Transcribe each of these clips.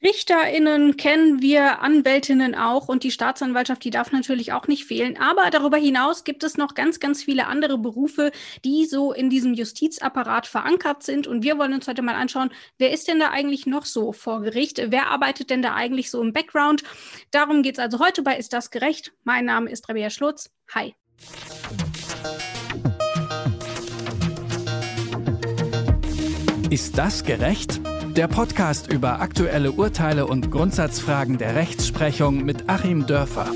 RichterInnen kennen wir, Anwältinnen auch und die Staatsanwaltschaft, die darf natürlich auch nicht fehlen. Aber darüber hinaus gibt es noch ganz, ganz viele andere Berufe, die so in diesem Justizapparat verankert sind. Und wir wollen uns heute mal anschauen, wer ist denn da eigentlich noch so vor Gericht? Wer arbeitet denn da eigentlich so im Background? Darum geht es also heute bei Ist das gerecht? Mein Name ist Rabea Schlutz. Hi. Ist das gerecht? Der Podcast über aktuelle Urteile und Grundsatzfragen der Rechtsprechung mit Achim Dörfer.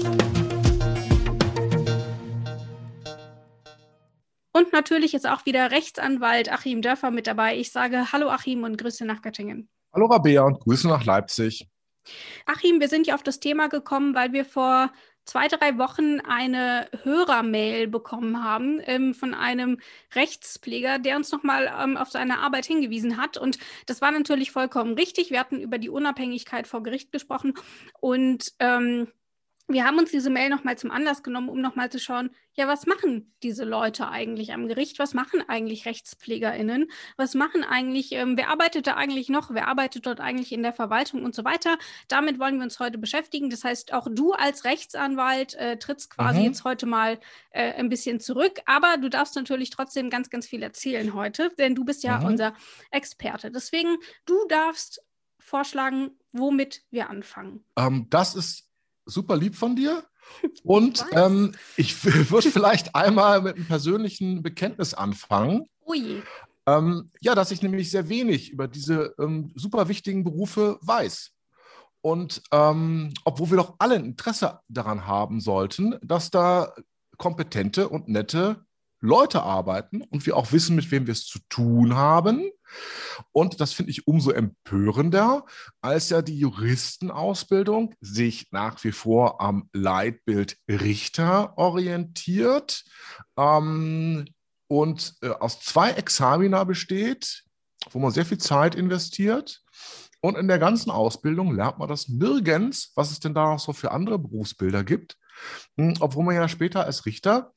Und natürlich ist auch wieder Rechtsanwalt Achim Dörfer mit dabei. Ich sage Hallo Achim und Grüße nach Göttingen. Hallo Rabea und Grüße nach Leipzig. Achim, wir sind ja auf das Thema gekommen, weil wir vor zwei, drei Wochen eine Hörermail bekommen haben ähm, von einem Rechtspfleger, der uns nochmal ähm, auf seine Arbeit hingewiesen hat. Und das war natürlich vollkommen richtig. Wir hatten über die Unabhängigkeit vor Gericht gesprochen und ähm, wir haben uns diese Mail nochmal zum Anlass genommen, um nochmal zu schauen, ja, was machen diese Leute eigentlich am Gericht? Was machen eigentlich RechtspflegerInnen? Was machen eigentlich, ähm, wer arbeitet da eigentlich noch? Wer arbeitet dort eigentlich in der Verwaltung und so weiter? Damit wollen wir uns heute beschäftigen. Das heißt, auch du als Rechtsanwalt äh, trittst quasi mhm. jetzt heute mal äh, ein bisschen zurück, aber du darfst natürlich trotzdem ganz, ganz viel erzählen heute, denn du bist ja mhm. unser Experte. Deswegen, du darfst vorschlagen, womit wir anfangen. Ähm, das ist super lieb von dir. Und ähm, ich würde vielleicht einmal mit einem persönlichen Bekenntnis anfangen. Ui. Ähm, ja, dass ich nämlich sehr wenig über diese ähm, super wichtigen Berufe weiß. Und ähm, obwohl wir doch alle ein Interesse daran haben sollten, dass da kompetente und nette Leute arbeiten und wir auch wissen, mit wem wir es zu tun haben. Und das finde ich umso empörender, als ja die Juristenausbildung sich nach wie vor am Leitbild Richter orientiert ähm, und äh, aus zwei Examina besteht, wo man sehr viel Zeit investiert. Und in der ganzen Ausbildung lernt man das nirgends, was es denn da noch so für andere Berufsbilder gibt. Hm, obwohl man ja später als Richter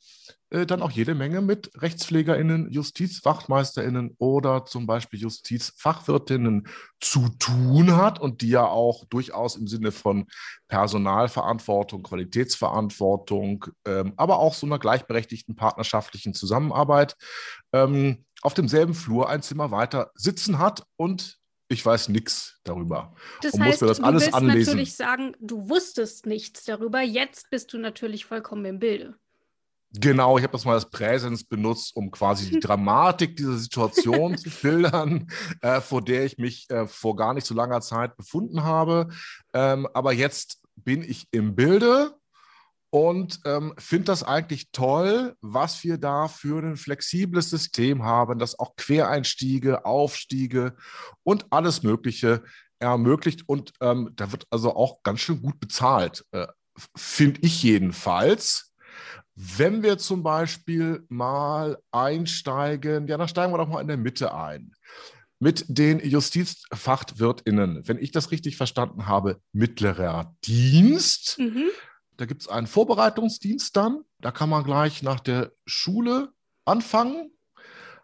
äh, dann auch jede Menge mit RechtspflegerInnen, JustizwachtmeisterInnen oder zum Beispiel Justizfachwirtinnen zu tun hat und die ja auch durchaus im Sinne von Personalverantwortung, Qualitätsverantwortung, ähm, aber auch so einer gleichberechtigten partnerschaftlichen Zusammenarbeit ähm, auf demselben Flur ein Zimmer weiter sitzen hat und ich weiß nichts darüber. Das und heißt, das alles du willst anlesen. natürlich sagen, du wusstest nichts darüber. Jetzt bist du natürlich vollkommen im Bilde. Genau, ich habe das mal als Präsens benutzt, um quasi die Dramatik dieser Situation zu schildern, äh, vor der ich mich äh, vor gar nicht so langer Zeit befunden habe. Ähm, aber jetzt bin ich im Bilde und ähm, finde das eigentlich toll, was wir da für ein flexibles System haben, das auch Quereinstiege, Aufstiege und alles Mögliche ermöglicht. Und ähm, da wird also auch ganz schön gut bezahlt, äh, finde ich jedenfalls. Wenn wir zum Beispiel mal einsteigen, ja, dann steigen wir doch mal in der Mitte ein. Mit den JustizfachwirtInnen, wenn ich das richtig verstanden habe, mittlerer Dienst. Mhm. Da gibt es einen Vorbereitungsdienst dann. Da kann man gleich nach der Schule anfangen.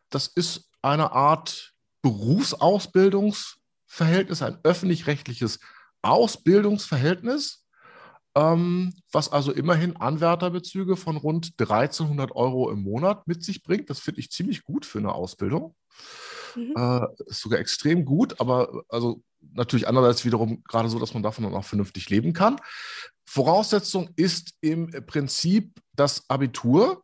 Das ist eine Art Berufsausbildungsverhältnis, ein öffentlich-rechtliches Ausbildungsverhältnis ähm, was also immerhin Anwärterbezüge von rund 1300 Euro im Monat mit sich bringt. Das finde ich ziemlich gut für eine Ausbildung. Mhm. Äh, ist sogar extrem gut, aber also natürlich andererseits wiederum gerade so, dass man davon dann auch vernünftig leben kann. Voraussetzung ist im Prinzip das Abitur.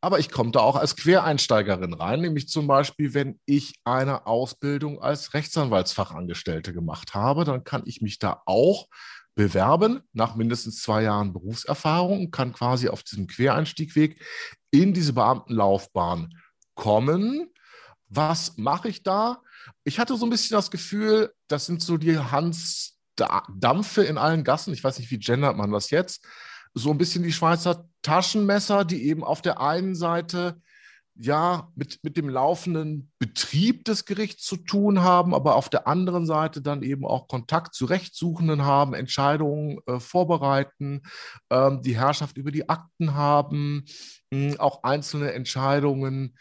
Aber ich komme da auch als Quereinsteigerin rein, nämlich zum Beispiel, wenn ich eine Ausbildung als Rechtsanwaltsfachangestellte gemacht habe, dann kann ich mich da auch bewerben nach mindestens zwei Jahren Berufserfahrung kann quasi auf diesem Quereinstiegweg in diese Beamtenlaufbahn kommen. Was mache ich da? Ich hatte so ein bisschen das Gefühl, das sind so die Hans Dampfe in allen Gassen. Ich weiß nicht, wie gendert man das jetzt. So ein bisschen die Schweizer Taschenmesser, die eben auf der einen Seite ja, mit, mit dem laufenden Betrieb des Gerichts zu tun haben, aber auf der anderen Seite dann eben auch Kontakt zu Rechtssuchenden haben, Entscheidungen äh, vorbereiten, ähm, die Herrschaft über die Akten haben, mh, auch einzelne Entscheidungen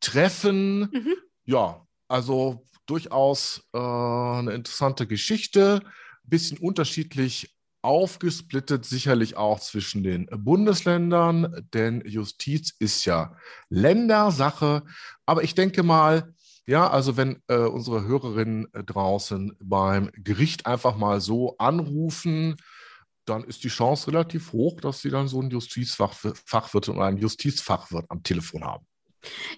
treffen. Mhm. Ja, also durchaus äh, eine interessante Geschichte. Bisschen unterschiedlich aufgesplittet, sicherlich auch zwischen den Bundesländern, denn Justiz ist ja Ländersache. Aber ich denke mal, ja, also wenn äh, unsere Hörerinnen äh, draußen beim Gericht einfach mal so anrufen, dann ist die Chance relativ hoch, dass sie dann so einen Justizfachwirt und einen Justizfachwirt am Telefon haben.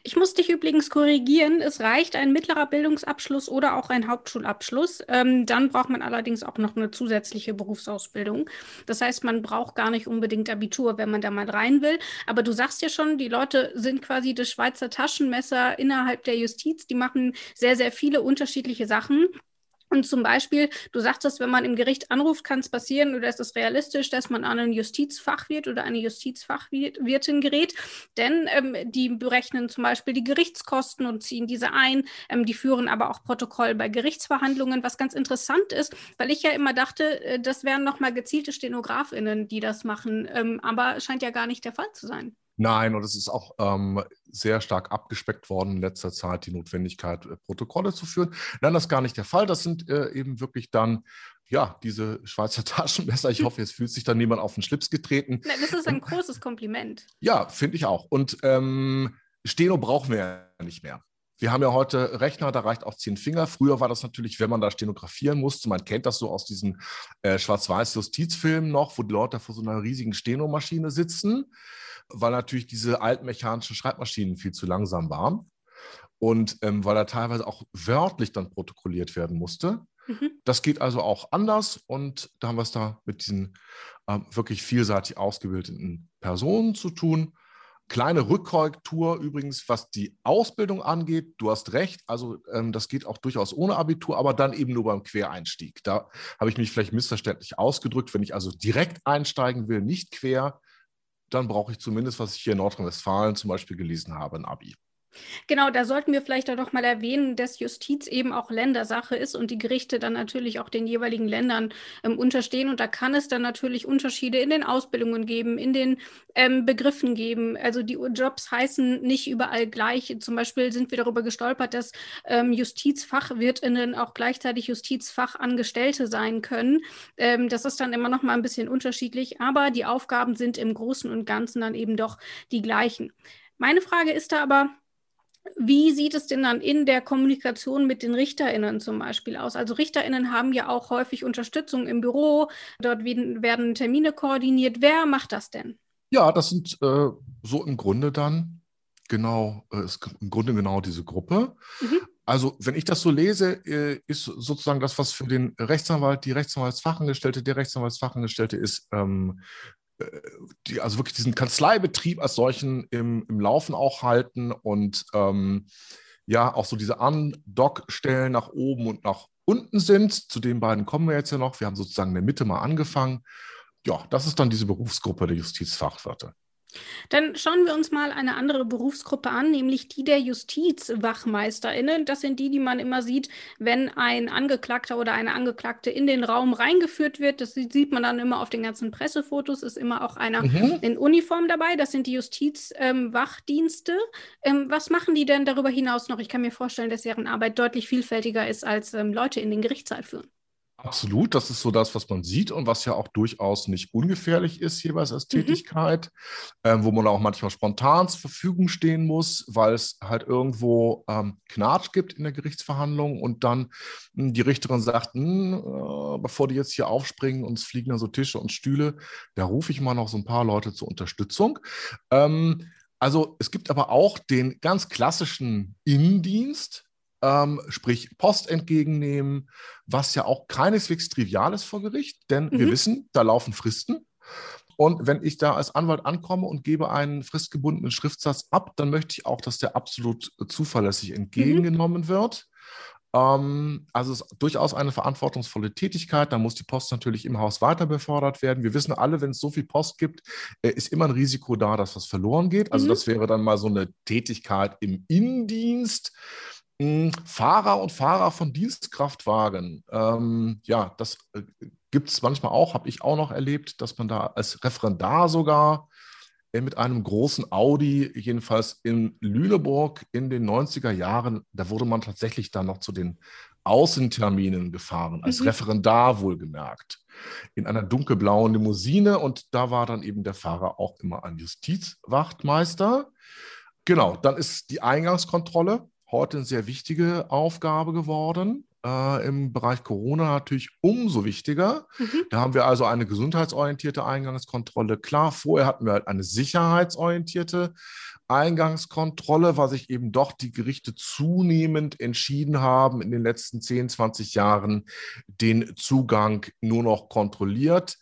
Ich muss dich übrigens korrigieren. Es reicht ein mittlerer Bildungsabschluss oder auch ein Hauptschulabschluss. Ähm, dann braucht man allerdings auch noch eine zusätzliche Berufsausbildung. Das heißt, man braucht gar nicht unbedingt Abitur, wenn man da mal rein will. Aber du sagst ja schon, die Leute sind quasi das Schweizer Taschenmesser innerhalb der Justiz. Die machen sehr, sehr viele unterschiedliche Sachen. Und zum Beispiel, du sagtest, wenn man im Gericht anruft, kann es passieren oder ist es realistisch, dass man an einen Justizfachwirt oder eine Justizfachwirtin gerät. Denn ähm, die berechnen zum Beispiel die Gerichtskosten und ziehen diese ein. Ähm, die führen aber auch Protokoll bei Gerichtsverhandlungen, was ganz interessant ist, weil ich ja immer dachte, äh, das wären nochmal gezielte StenografInnen, die das machen. Ähm, aber scheint ja gar nicht der Fall zu sein. Nein, und es ist auch ähm, sehr stark abgespeckt worden in letzter Zeit, die Notwendigkeit, äh, Protokolle zu führen. Nein, das ist gar nicht der Fall. Das sind äh, eben wirklich dann, ja, diese Schweizer Taschenmesser. Ich hoffe, jetzt fühlt sich da niemand auf den Schlips getreten. Nein, das ist ein großes Kompliment. Ja, finde ich auch. Und ähm, Steno brauchen wir ja nicht mehr. Wir haben ja heute Rechner, da reicht auch zehn Finger. Früher war das natürlich, wenn man da stenografieren musste, man kennt das so aus diesen äh, Schwarz-Weiß-Justizfilmen noch, wo die Leute vor so einer riesigen Stenomaschine sitzen weil natürlich diese altmechanischen Schreibmaschinen viel zu langsam waren und ähm, weil er teilweise auch wörtlich dann protokolliert werden musste. Mhm. Das geht also auch anders und da haben wir es da mit diesen ähm, wirklich vielseitig ausgebildeten Personen zu tun. Kleine Rückkorrektur übrigens, was die Ausbildung angeht. Du hast recht, also ähm, das geht auch durchaus ohne Abitur, aber dann eben nur beim Quereinstieg. Da habe ich mich vielleicht missverständlich ausgedrückt. Wenn ich also direkt einsteigen will, nicht quer, dann brauche ich zumindest, was ich hier in Nordrhein-Westfalen zum Beispiel gelesen habe, ein Abi. Genau, da sollten wir vielleicht auch noch mal erwähnen, dass Justiz eben auch Ländersache ist und die Gerichte dann natürlich auch den jeweiligen Ländern ähm, unterstehen. Und da kann es dann natürlich Unterschiede in den Ausbildungen geben, in den ähm, Begriffen geben. Also die Jobs heißen nicht überall gleich. Zum Beispiel sind wir darüber gestolpert, dass ähm, Justizfachwirtinnen auch gleichzeitig Justizfachangestellte sein können. Ähm, das ist dann immer noch mal ein bisschen unterschiedlich, aber die Aufgaben sind im Großen und Ganzen dann eben doch die gleichen. Meine Frage ist da aber, wie sieht es denn dann in der Kommunikation mit den RichterInnen zum Beispiel aus? Also RichterInnen haben ja auch häufig Unterstützung im Büro, dort werden Termine koordiniert. Wer macht das denn? Ja, das sind äh, so im Grunde dann genau, äh, ist im Grunde genau diese Gruppe. Mhm. Also, wenn ich das so lese, äh, ist sozusagen das, was für den Rechtsanwalt, die Rechtsanwaltsfachangestellte, der Rechtsanwaltsfachangestellte ist, ähm, die, also wirklich diesen Kanzleibetrieb als solchen im, im Laufen auch halten und ähm, ja, auch so diese Andockstellen nach oben und nach unten sind. Zu den beiden kommen wir jetzt ja noch. Wir haben sozusagen in der Mitte mal angefangen. Ja, das ist dann diese Berufsgruppe der Justizfachwirte. Dann schauen wir uns mal eine andere Berufsgruppe an, nämlich die der JustizwachmeisterInnen. Das sind die, die man immer sieht, wenn ein Angeklagter oder eine Angeklagte in den Raum reingeführt wird. Das sieht man dann immer auf den ganzen Pressefotos, ist immer auch einer mhm. in Uniform dabei. Das sind die Justizwachdienste. Ähm, ähm, was machen die denn darüber hinaus noch? Ich kann mir vorstellen, dass deren Arbeit deutlich vielfältiger ist, als ähm, Leute in den Gerichtssaal führen. Absolut, das ist so das, was man sieht und was ja auch durchaus nicht ungefährlich ist jeweils als mhm. Tätigkeit, ähm, wo man auch manchmal spontan zur Verfügung stehen muss, weil es halt irgendwo ähm, Knatsch gibt in der Gerichtsverhandlung und dann mh, hm, die Richterin sagt, hm, äh, bevor die jetzt hier aufspringen und es fliegen dann so Tische und Stühle, da rufe ich mal noch so ein paar Leute zur Unterstützung. Ähm, also es gibt aber auch den ganz klassischen Innendienst, ähm, sprich Post entgegennehmen, was ja auch keineswegs trivial ist vor Gericht, denn mhm. wir wissen, da laufen Fristen. Und wenn ich da als Anwalt ankomme und gebe einen fristgebundenen Schriftsatz ab, dann möchte ich auch, dass der absolut zuverlässig entgegengenommen mhm. wird. Ähm, also es ist durchaus eine verantwortungsvolle Tätigkeit. Da muss die Post natürlich im Haus weiter befördert werden. Wir wissen alle, wenn es so viel Post gibt, äh, ist immer ein Risiko da, dass was verloren geht. Also mhm. das wäre dann mal so eine Tätigkeit im Innendienst. Hm, Fahrer und Fahrer von Dienstkraftwagen. Ähm, ja, das äh, gibt es manchmal auch, habe ich auch noch erlebt, dass man da als Referendar sogar mit einem großen Audi, jedenfalls in Lüneburg in den 90er Jahren. Da wurde man tatsächlich dann noch zu den Außenterminen gefahren, als mhm. Referendar wohlgemerkt, in einer dunkelblauen Limousine. Und da war dann eben der Fahrer auch immer ein Justizwachtmeister. Genau, dann ist die Eingangskontrolle heute eine sehr wichtige Aufgabe geworden äh, im Bereich Corona natürlich umso wichtiger. Mhm. Da haben wir also eine gesundheitsorientierte Eingangskontrolle. Klar, vorher hatten wir halt eine sicherheitsorientierte Eingangskontrolle, weil sich eben doch die Gerichte zunehmend entschieden haben, in den letzten 10, 20 Jahren den Zugang nur noch kontrolliert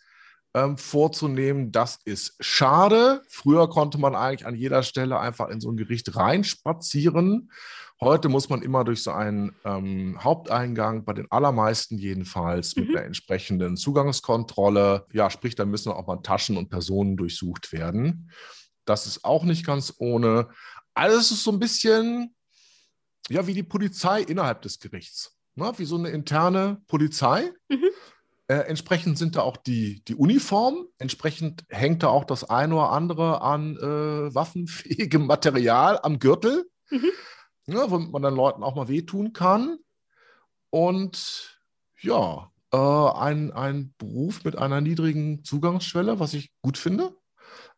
ähm, vorzunehmen. Das ist schade. Früher konnte man eigentlich an jeder Stelle einfach in so ein Gericht reinspazieren Heute muss man immer durch so einen ähm, Haupteingang, bei den allermeisten jedenfalls, mit mhm. der entsprechenden Zugangskontrolle. Ja, sprich, da müssen auch mal Taschen und Personen durchsucht werden. Das ist auch nicht ganz ohne. Also es ist so ein bisschen ja, wie die Polizei innerhalb des Gerichts. Ne? Wie so eine interne Polizei. Mhm. Äh, entsprechend sind da auch die, die Uniformen, entsprechend hängt da auch das eine oder andere an äh, waffenfähigem Material am Gürtel. Mhm ne, womit man dann Leuten auch mal wehtun kann. Und ja, äh, ein, ein Beruf mit einer niedrigen Zugangsschwelle, was ich gut finde,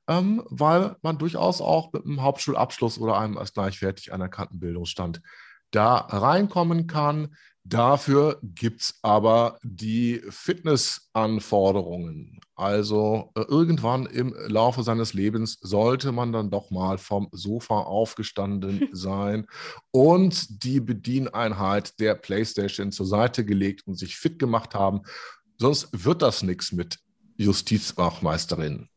ähm, weil man durchaus auch mit einem Hauptschulabschluss oder einem als gleichwertig anerkannten Bildungsstand da reinkommen kann. Dafür gibt es aber die Fitnessanforderungen. Also äh, irgendwann im Laufe seines Lebens sollte man dann doch mal vom Sofa aufgestanden sein und die Bedieneinheit der PlayStation zur Seite gelegt und sich fit gemacht haben. Sonst wird das nichts mit Justizwachmeisterin.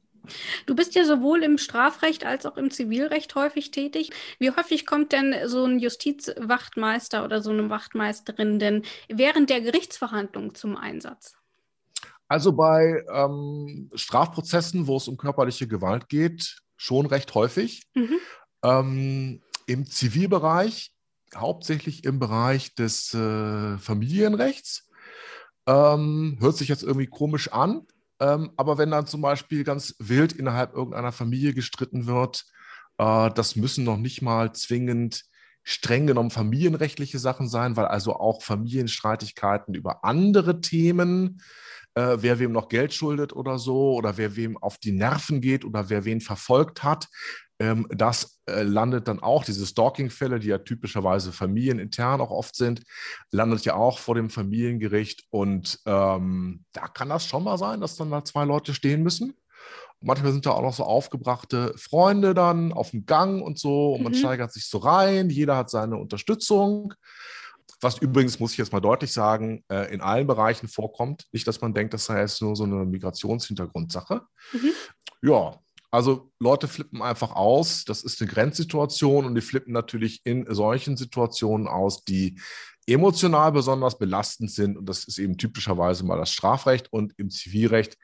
Du bist ja sowohl im Strafrecht als auch im Zivilrecht häufig tätig. Wie häufig kommt denn so ein Justizwachtmeister oder so eine Wachtmeisterin denn während der Gerichtsverhandlung zum Einsatz? Also bei ähm, Strafprozessen, wo es um körperliche Gewalt geht, schon recht häufig. Mhm. Ähm, Im Zivilbereich, hauptsächlich im Bereich des äh, Familienrechts. Ähm, hört sich jetzt irgendwie komisch an, ähm, aber wenn dann zum Beispiel ganz wild innerhalb irgendeiner Familie gestritten wird, äh, das müssen noch nicht mal zwingend streng genommen familienrechtliche Sachen sein, weil also auch Familienstreitigkeiten über andere Themen, äh, wer wem noch Geld schuldet oder so, oder wer wem auf die Nerven geht oder wer wen verfolgt hat, ähm, das äh, landet dann auch, diese Stalking-Fälle, die ja typischerweise familienintern auch oft sind, landet ja auch vor dem Familiengericht. Und ähm, da kann das schon mal sein, dass dann da zwei Leute stehen müssen. manchmal sind da auch noch so aufgebrachte Freunde dann auf dem Gang und so. Und man mhm. steigert sich so rein, jeder hat seine Unterstützung. Was übrigens, muss ich jetzt mal deutlich sagen, äh, in allen Bereichen vorkommt. Nicht, dass man denkt, das sei jetzt nur so eine Migrationshintergrundsache. Mhm. Ja, also Leute flippen einfach aus. Das ist eine Grenzsituation und die flippen natürlich in solchen Situationen aus, die emotional besonders belastend sind. Und das ist eben typischerweise mal das Strafrecht und im Zivilrecht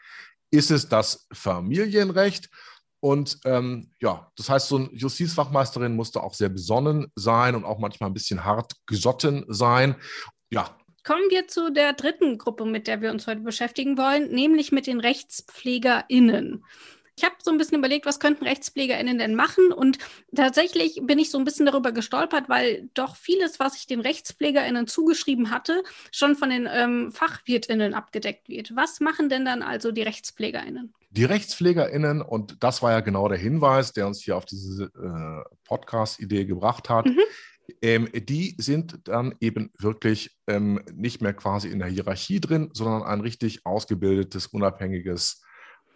ist es das Familienrecht. Und ähm, ja, das heißt, so eine Justizfachmeisterin musste auch sehr besonnen sein und auch manchmal ein bisschen hart gesotten sein. Ja, Kommen wir zu der dritten Gruppe, mit der wir uns heute beschäftigen wollen, nämlich mit den RechtspflegerInnen. Ich habe so ein bisschen überlegt, was könnten RechtspflegerInnen denn machen? Und tatsächlich bin ich so ein bisschen darüber gestolpert, weil doch vieles, was ich den RechtspflegerInnen zugeschrieben hatte, schon von den ähm, FachwirtInnen abgedeckt wird. Was machen denn dann also die RechtspflegerInnen? Die RechtspflegerInnen, und das war ja genau der Hinweis, der uns hier auf diese äh, Podcast-Idee gebracht hat, mhm. Ähm, die sind dann eben wirklich ähm, nicht mehr quasi in der Hierarchie drin, sondern ein richtig ausgebildetes, unabhängiges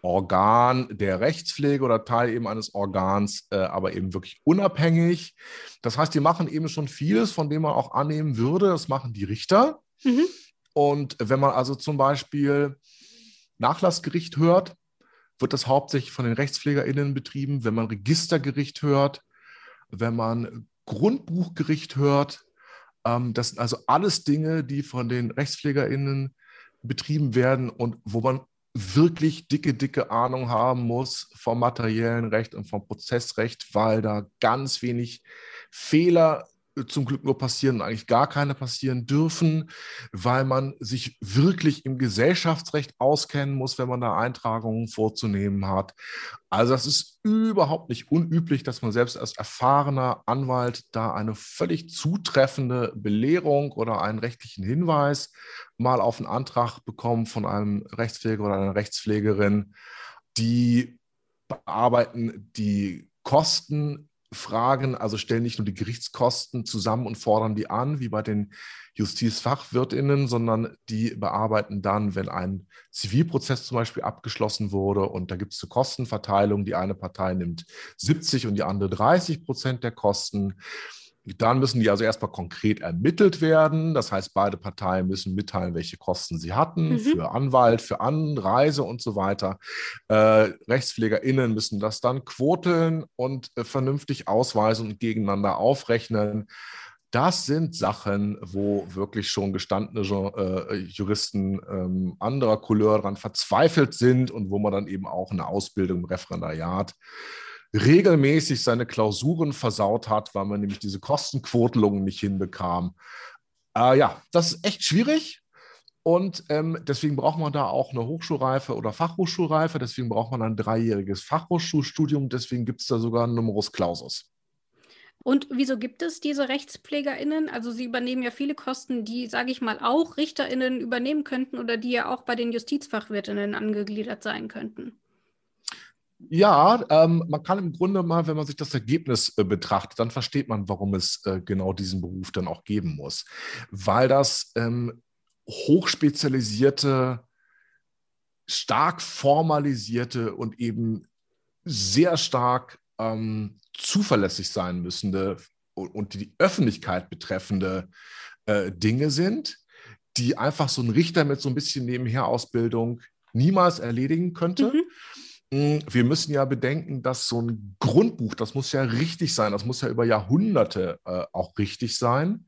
Organ der Rechtspflege oder Teil eben eines Organs, äh, aber eben wirklich unabhängig. Das heißt, die machen eben schon vieles, von dem man auch annehmen würde, das machen die Richter. Mhm. Und wenn man also zum Beispiel Nachlassgericht hört, wird das hauptsächlich von den RechtspflegerInnen betrieben. Wenn man Registergericht hört, wenn man Grundbuchgericht hört, ähm, das sind also alles Dinge, die von den RechtspflegerInnen betrieben werden und wo man wirklich dicke, dicke Ahnung haben muss vom materiellen Recht und vom Prozessrecht, weil da ganz wenig Fehler zum Glück nur passieren eigentlich gar keine passieren dürfen, weil man sich wirklich im Gesellschaftsrecht auskennen muss, wenn man da Eintragungen vorzunehmen hat. Also das ist überhaupt nicht unüblich, dass man selbst als erfahrener Anwalt da eine völlig zutreffende Belehrung oder einen rechtlichen Hinweis mal auf einen Antrag bekommt von einem Rechtspfleger oder einer Rechtspflegerin, die bearbeiten die Kosten Fragen, also stellen nicht nur die Gerichtskosten zusammen und fordern die an, wie bei den Justizfachwirtinnen, sondern die bearbeiten dann, wenn ein Zivilprozess zum Beispiel abgeschlossen wurde und da gibt es eine Kostenverteilung, die eine Partei nimmt 70 und die andere 30 Prozent der Kosten. Dann müssen die also erstmal konkret ermittelt werden. Das heißt, beide Parteien müssen mitteilen, welche Kosten sie hatten mhm. für Anwalt, für Anreise und so weiter. Äh, RechtspflegerInnen müssen das dann quoteln und äh, vernünftig ausweisen und gegeneinander aufrechnen. Das sind Sachen, wo wirklich schon gestandene äh, Juristen ähm, anderer Couleur daran verzweifelt sind und wo man dann eben auch eine Ausbildung im Referendariat regelmäßig seine Klausuren versaut hat, weil man nämlich diese Kostenquotelungen nicht hinbekam. Äh, ja, das ist echt schwierig. Und ähm, deswegen braucht man da auch eine Hochschulreife oder Fachhochschulreife. Deswegen braucht man ein dreijähriges Fachhochschulstudium. Deswegen gibt es da sogar einen Numerus Clausus. Und wieso gibt es diese RechtspflegerInnen? Also sie übernehmen ja viele Kosten, die, sage ich mal, auch RichterInnen übernehmen könnten oder die ja auch bei den JustizfachwirtInnen angegliedert sein könnten. Ja, ähm, man kann im Grunde mal, wenn man sich das Ergebnis äh, betrachtet, dann versteht man, warum es äh, genau diesen Beruf dann auch geben muss. Weil das ähm, hochspezialisierte, stark formalisierte und eben sehr stark ähm, zuverlässig sein müssende und, und die Öffentlichkeit betreffende äh, Dinge sind, die einfach so ein Richter mit so ein bisschen Nebenher-Ausbildung niemals erledigen könnte. Mhm hm, wir müssen ja bedenken, dass so ein Grundbuch, das muss ja richtig sein, das muss ja über Jahrhunderte äh, auch richtig sein.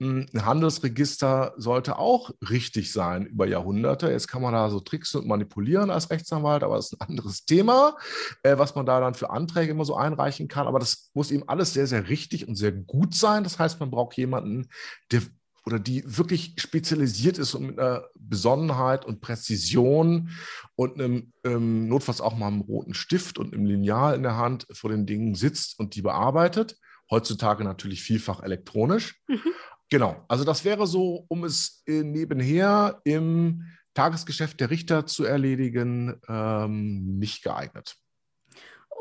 Hm, ein Handelsregister sollte auch richtig sein über Jahrhunderte. Jetzt kann man da so tricksen und manipulieren als Rechtsanwalt, aber das ist ein anderes Thema, äh, was man da dann für Anträge immer so einreichen kann. Aber das muss eben alles sehr, sehr richtig und sehr gut sein. Das heißt, man braucht jemanden, der oder die wirklich spezialisiert ist und mit einer Besonnenheit und Präzision und einem ähm, notfalls auch mal einem roten Stift und einem Lineal in der Hand vor den Dingen sitzt und die bearbeitet. Heutzutage natürlich vielfach elektronisch. Mhm. Genau, also das wäre so, um es äh, nebenher im Tagesgeschäft der Richter zu erledigen, ähm, nicht geeignet.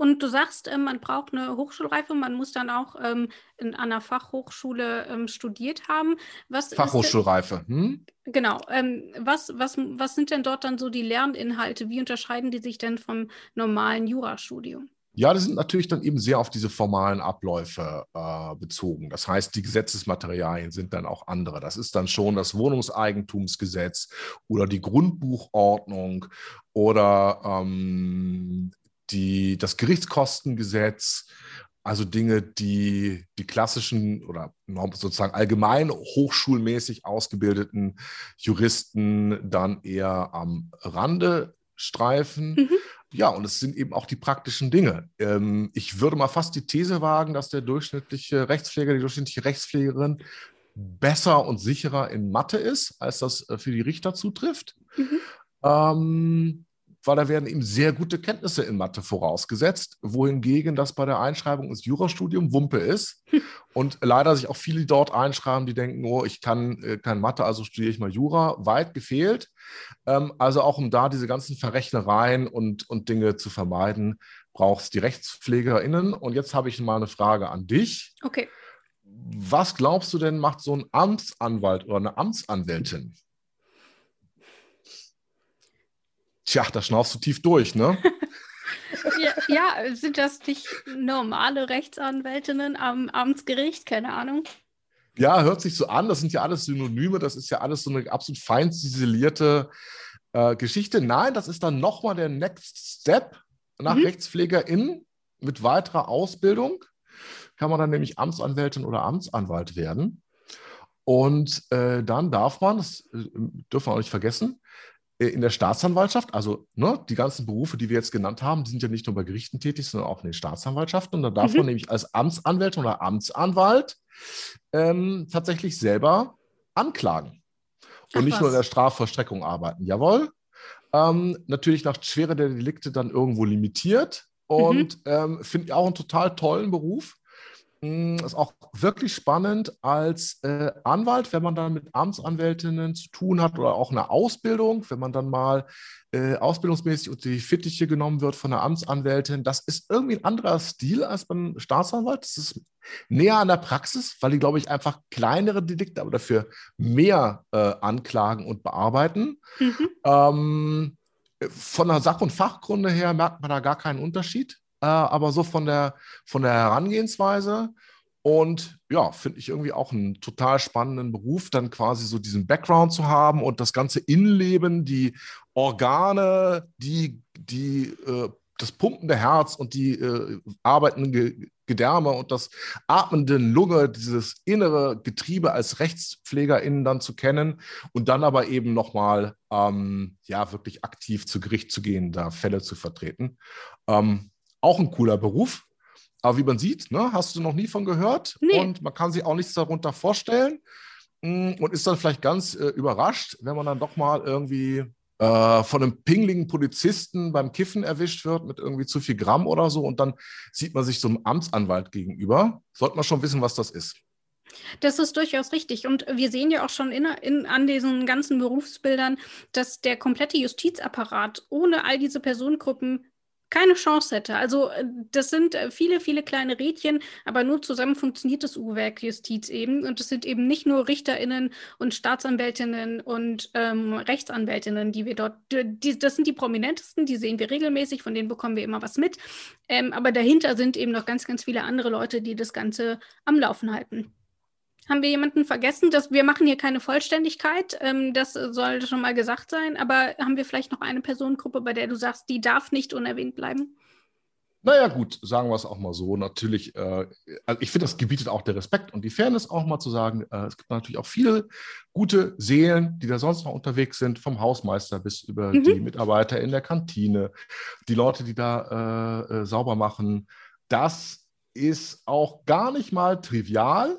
Und du sagst, äh, man braucht eine Hochschulreife, man muss dann auch ähm, in einer Fachhochschule ähm, studiert haben. Was Fachhochschulreife. Hm? Genau. Ähm, was, was, was sind denn dort dann so die Lerninhalte? Wie unterscheiden die sich denn vom normalen Jurastudium? Ja, die sind natürlich dann eben sehr auf diese formalen Abläufe äh, bezogen. Das heißt, die Gesetzesmaterialien sind dann auch andere. Das ist dann schon das Wohnungseigentumsgesetz oder die Grundbuchordnung oder ähm, die, das Gerichtskostengesetz, also Dinge, die die klassischen oder sozusagen allgemein hochschulmäßig ausgebildeten Juristen dann eher am Rande streifen. Mhm. Ja, und es sind eben auch die praktischen Dinge. Ähm, ich würde mal fast die These wagen, dass der durchschnittliche Rechtspfleger, die durchschnittliche Rechtspflegerin besser und sicherer in Mathe ist, als das äh, für die Richter zutrifft. Mhm. Ähm, weil da werden ihm sehr gute Kenntnisse in Mathe vorausgesetzt, wohingegen das bei der Einschreibung ins Jurastudium Wumpe ist. Und leider sich auch viele dort einschreiben, die denken, oh, ich kann äh, kein Mathe, also studiere ich mal Jura. Weit gefehlt. Ähm, also auch um da diese ganzen Verrechnereien und, und Dinge zu vermeiden, braucht es die RechtspflegerInnen. Und jetzt habe ich mal eine Frage an dich. Okay. Was glaubst du denn, macht so ein Amtsanwalt oder eine Amtsanwältin? Tja, da schnaufst du tief durch, ne? ja, ja, sind das nicht normale Rechtsanwältinnen am Amtsgericht? Keine Ahnung. Ja, hört sich so an. Das sind ja alles Synonyme. Das ist ja alles so eine absolut fein ziselierte äh, Geschichte. Nein, das ist dann nochmal der Next Step nach mhm. Rechtspflegerin mit weiterer Ausbildung. Kann man dann nämlich Amtsanwältin oder Amtsanwalt werden. Und äh, dann darf man, das äh, dürfen wir auch nicht vergessen, in der Staatsanwaltschaft, also ne, die ganzen Berufe, die wir jetzt genannt haben, die sind ja nicht nur bei Gerichten tätig, sondern auch in den Staatsanwaltschaften. Und da darf mhm. man nämlich als Amtsanwalt oder Amtsanwalt ähm, tatsächlich selber anklagen. Und Ach, nicht was. nur in der Strafvollstreckung arbeiten. Jawohl. Ähm, natürlich nach Schwere der Delikte dann irgendwo limitiert. Und mhm. ähm, finde ich auch einen total tollen Beruf. Hm, ist auch wirklich spannend als äh, Anwalt, wenn man dann mit Amtsanwältinnen zu tun hat oder auch eine Ausbildung, wenn man dann mal äh, ausbildungsmäßig unter die Fittiche genommen wird von einer Amtsanwältin. Das ist irgendwie ein anderer Stil als beim Staatsanwalt. Das ist näher an der Praxis, weil die, glaube ich, einfach kleinere Delikte, aber dafür mehr äh, anklagen und bearbeiten. Mhm. Ähm, von der Sach- und Fachgründe her merkt man da gar keinen Unterschied äh, aber so von der, von der Herangehensweise. Und ja, finde ich irgendwie auch einen total spannenden Beruf, dann quasi so diesen Background zu haben und das ganze Innenleben, die Organe, die, die, äh, das pumpende Herz und die äh, arbeitenden Gedärme und das atmende Lunge, dieses innere Getriebe als RechtspflegerInnen dann zu kennen und dann aber eben nochmal ähm, ja, wirklich aktiv zu Gericht zu gehen, da Fälle zu vertreten. Ähm, auch ein cooler Beruf. Aber wie man sieht, ne, hast du noch nie von gehört nee. und man kann sich auch nichts darunter vorstellen mm, und ist dann vielleicht ganz äh, überrascht, wenn man dann doch mal irgendwie äh, von einem pingligen Polizisten beim Kiffen erwischt wird mit irgendwie zu viel Gramm oder so und dann sieht man sich so einem Amtsanwalt gegenüber. Sollte man schon wissen, was das ist. Das ist durchaus richtig. Und wir sehen ja auch schon in, in, an diesen ganzen Berufsbildern, dass der komplette Justizapparat ohne all diese Personengruppen keine Chance hätte. Also äh, das sind äh, viele, viele kleine Rädchen, aber nur zusammen funktioniert das Uhrwerk Justiz eben. Und es sind eben nicht nur Richterinnen und Staatsanwältinnen und ähm, Rechtsanwältinnen, die wir dort, die, das sind die prominentesten, die sehen wir regelmäßig, von denen bekommen wir immer was mit. Ähm, aber dahinter sind eben noch ganz, ganz viele andere Leute, die das Ganze am Laufen halten. Haben wir jemanden vergessen? Dass wir machen hier keine Vollständigkeit. Ähm, das sollte schon mal gesagt sein. Aber haben wir vielleicht noch eine Personengruppe, bei der du sagst, die darf nicht unerwähnt bleiben? Naja, gut, sagen wir es auch mal so. Natürlich, äh, also ich finde, das gebietet auch der Respekt und die Fairness auch mal zu sagen, äh, es gibt natürlich auch viele gute Seelen, die da sonst noch unterwegs sind, vom Hausmeister bis über mhm. die Mitarbeiter in der Kantine, die Leute, die da äh, äh sauber machen. Das ist auch gar nicht mal trivial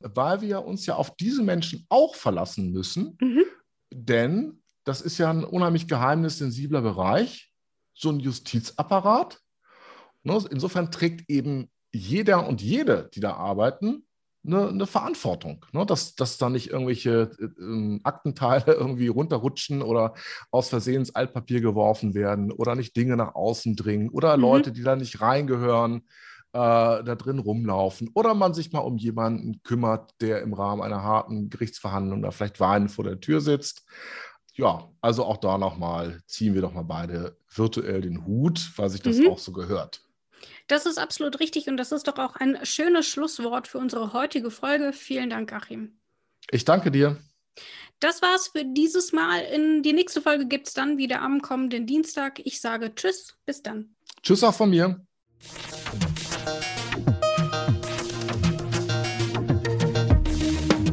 weil wir uns ja auf diese Menschen auch verlassen müssen. Mhm. Denn das ist ja ein unheimlich geheimnissensibler Bereich, so ein Justizapparat. Ne, insofern trägt eben jeder und jede, die da arbeiten, eine, eine Verantwortung, ne? dass, dass da nicht irgendwelche äh, Aktenteile irgendwie runterrutschen oder aus Versehen ins Altpapier geworfen werden oder nicht Dinge nach außen dringen oder mhm. Leute, die da nicht reingehören, da drin rumlaufen oder man sich mal um jemanden kümmert, der im Rahmen einer harten Gerichtsverhandlung da vielleicht weinend vor der Tür sitzt. Ja, also auch da nochmal ziehen wir doch mal beide virtuell den Hut, weil sich das mhm. auch so gehört. Das ist absolut richtig und das ist doch auch ein schönes Schlusswort für unsere heutige Folge. Vielen Dank, Achim. Ich danke dir. Das war's für dieses Mal. In die nächste Folge gibt es dann wieder am kommenden Dienstag. Ich sage Tschüss, bis dann. Tschüss auch von mir.